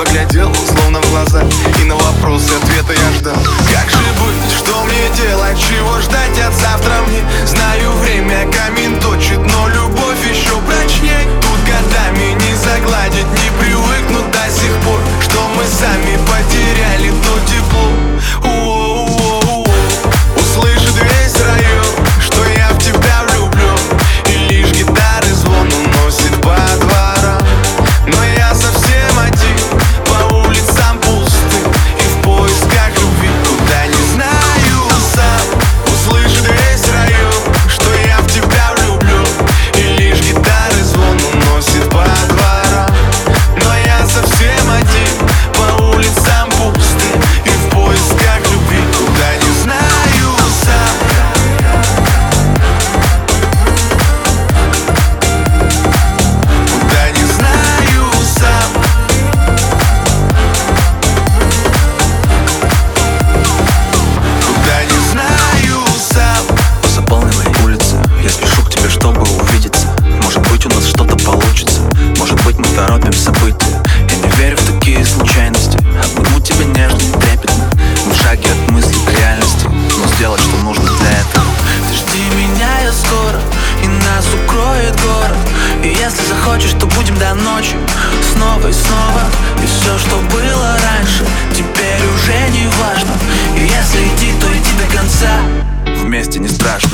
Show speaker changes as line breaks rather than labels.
небо глядел, словно в глаза. И на вопросы ответа я ждал. Как же быть, что мне делать, чего ждать от завтра?
не страшно.